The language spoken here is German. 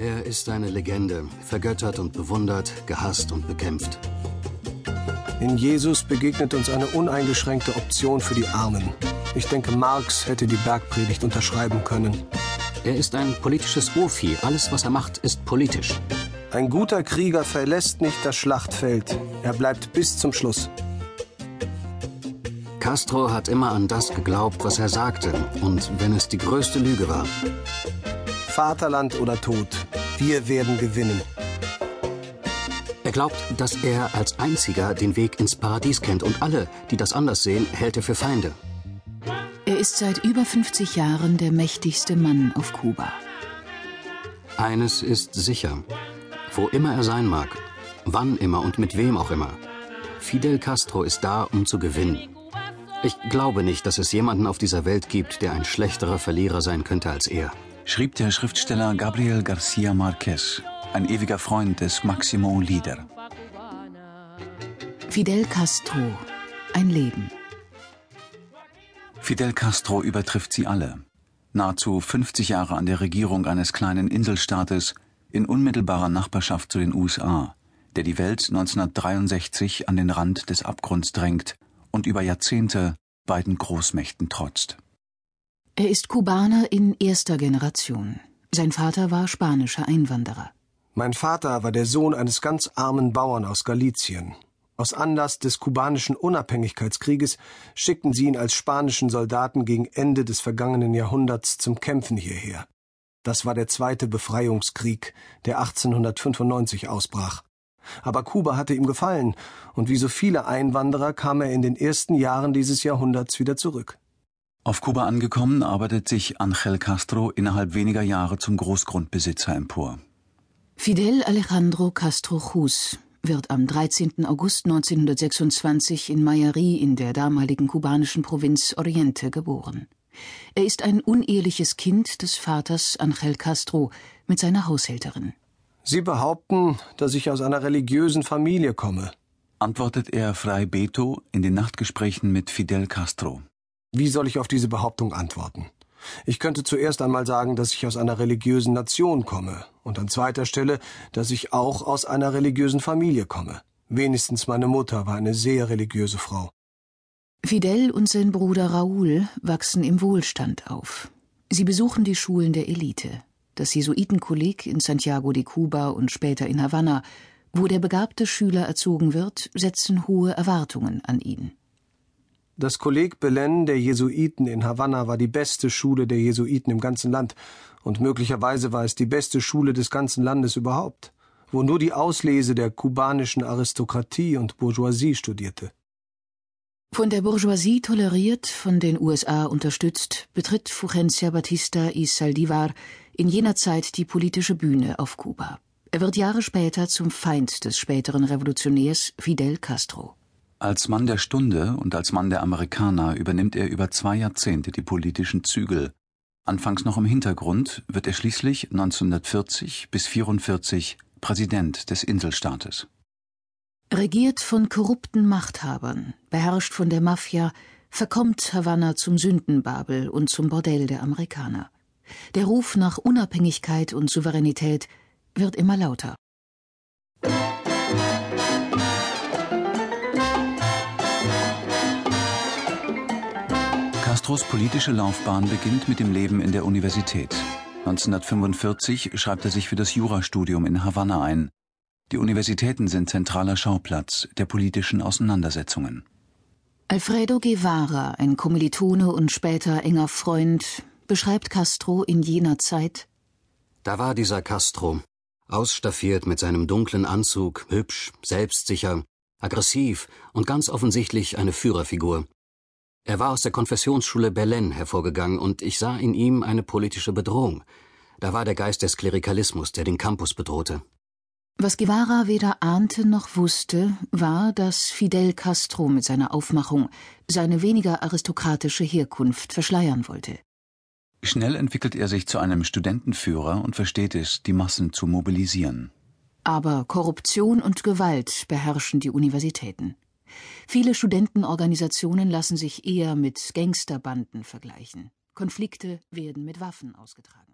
Er ist eine Legende, vergöttert und bewundert, gehasst und bekämpft. In Jesus begegnet uns eine uneingeschränkte Option für die Armen. Ich denke, Marx hätte die Bergpredigt unterschreiben können. Er ist ein politisches Urvieh. Alles, was er macht, ist politisch. Ein guter Krieger verlässt nicht das Schlachtfeld. Er bleibt bis zum Schluss. Castro hat immer an das geglaubt, was er sagte, und wenn es die größte Lüge war. Vaterland oder Tod, wir werden gewinnen. Er glaubt, dass er als einziger den Weg ins Paradies kennt und alle, die das anders sehen, hält er für Feinde. Er ist seit über 50 Jahren der mächtigste Mann auf Kuba. Eines ist sicher. Wo immer er sein mag, wann immer und mit wem auch immer. Fidel Castro ist da, um zu gewinnen. Ich glaube nicht, dass es jemanden auf dieser Welt gibt, der ein schlechterer Verlierer sein könnte als er. Schrieb der Schriftsteller Gabriel Garcia Marquez, ein ewiger Freund des Maximo Lieder. Fidel Castro, ein Leben. Fidel Castro übertrifft sie alle. Nahezu 50 Jahre an der Regierung eines kleinen Inselstaates in unmittelbarer Nachbarschaft zu den USA, der die Welt 1963 an den Rand des Abgrunds drängt und über Jahrzehnte beiden Großmächten trotzt. Er ist Kubaner in erster Generation. Sein Vater war spanischer Einwanderer. Mein Vater war der Sohn eines ganz armen Bauern aus Galizien. Aus Anlass des kubanischen Unabhängigkeitskrieges schickten sie ihn als spanischen Soldaten gegen Ende des vergangenen Jahrhunderts zum Kämpfen hierher. Das war der zweite Befreiungskrieg, der 1895 ausbrach. Aber Kuba hatte ihm gefallen, und wie so viele Einwanderer kam er in den ersten Jahren dieses Jahrhunderts wieder zurück. Auf Kuba angekommen, arbeitet sich Angel Castro innerhalb weniger Jahre zum Großgrundbesitzer empor. Fidel Alejandro Castro Jus wird am 13. August 1926 in Mayari in der damaligen kubanischen Provinz Oriente geboren. Er ist ein uneheliches Kind des Vaters Angel Castro mit seiner Haushälterin. Sie behaupten, dass ich aus einer religiösen Familie komme, antwortet er frei Beto in den Nachtgesprächen mit Fidel Castro. Wie soll ich auf diese Behauptung antworten? Ich könnte zuerst einmal sagen, dass ich aus einer religiösen Nation komme, und an zweiter Stelle, dass ich auch aus einer religiösen Familie komme. Wenigstens meine Mutter war eine sehr religiöse Frau. Fidel und sein Bruder Raoul wachsen im Wohlstand auf. Sie besuchen die Schulen der Elite das Jesuitenkolleg in Santiago de Cuba und später in Havanna, wo der begabte Schüler erzogen wird, setzen hohe Erwartungen an ihn. Das Kolleg Belen der Jesuiten in Havanna war die beste Schule der Jesuiten im ganzen Land, und möglicherweise war es die beste Schule des ganzen Landes überhaupt, wo nur die Auslese der kubanischen Aristokratie und Bourgeoisie studierte. Von der Bourgeoisie toleriert, von den USA unterstützt, betritt Fulgencia Batista y Saldivar in jener Zeit die politische Bühne auf Kuba. Er wird Jahre später zum Feind des späteren Revolutionärs Fidel Castro. Als Mann der Stunde und als Mann der Amerikaner übernimmt er über zwei Jahrzehnte die politischen Zügel. Anfangs noch im Hintergrund wird er schließlich 1940 bis 1944 Präsident des Inselstaates. Regiert von korrupten Machthabern, beherrscht von der Mafia, verkommt Havanna zum Sündenbabel und zum Bordell der Amerikaner. Der Ruf nach Unabhängigkeit und Souveränität wird immer lauter. Castros politische Laufbahn beginnt mit dem Leben in der Universität. 1945 schreibt er sich für das Jurastudium in Havanna ein. Die Universitäten sind zentraler Schauplatz der politischen Auseinandersetzungen. Alfredo Guevara, ein Kommilitone und später enger Freund, beschreibt Castro in jener Zeit. Da war dieser Castro, ausstaffiert mit seinem dunklen Anzug, hübsch, selbstsicher, aggressiv und ganz offensichtlich eine Führerfigur. Er war aus der Konfessionsschule Belen hervorgegangen und ich sah in ihm eine politische Bedrohung. Da war der Geist des Klerikalismus, der den Campus bedrohte. Was Guevara weder ahnte noch wusste, war, dass Fidel Castro mit seiner Aufmachung seine weniger aristokratische Herkunft verschleiern wollte. Schnell entwickelt er sich zu einem Studentenführer und versteht es, die Massen zu mobilisieren. Aber Korruption und Gewalt beherrschen die Universitäten. Viele Studentenorganisationen lassen sich eher mit Gangsterbanden vergleichen. Konflikte werden mit Waffen ausgetragen.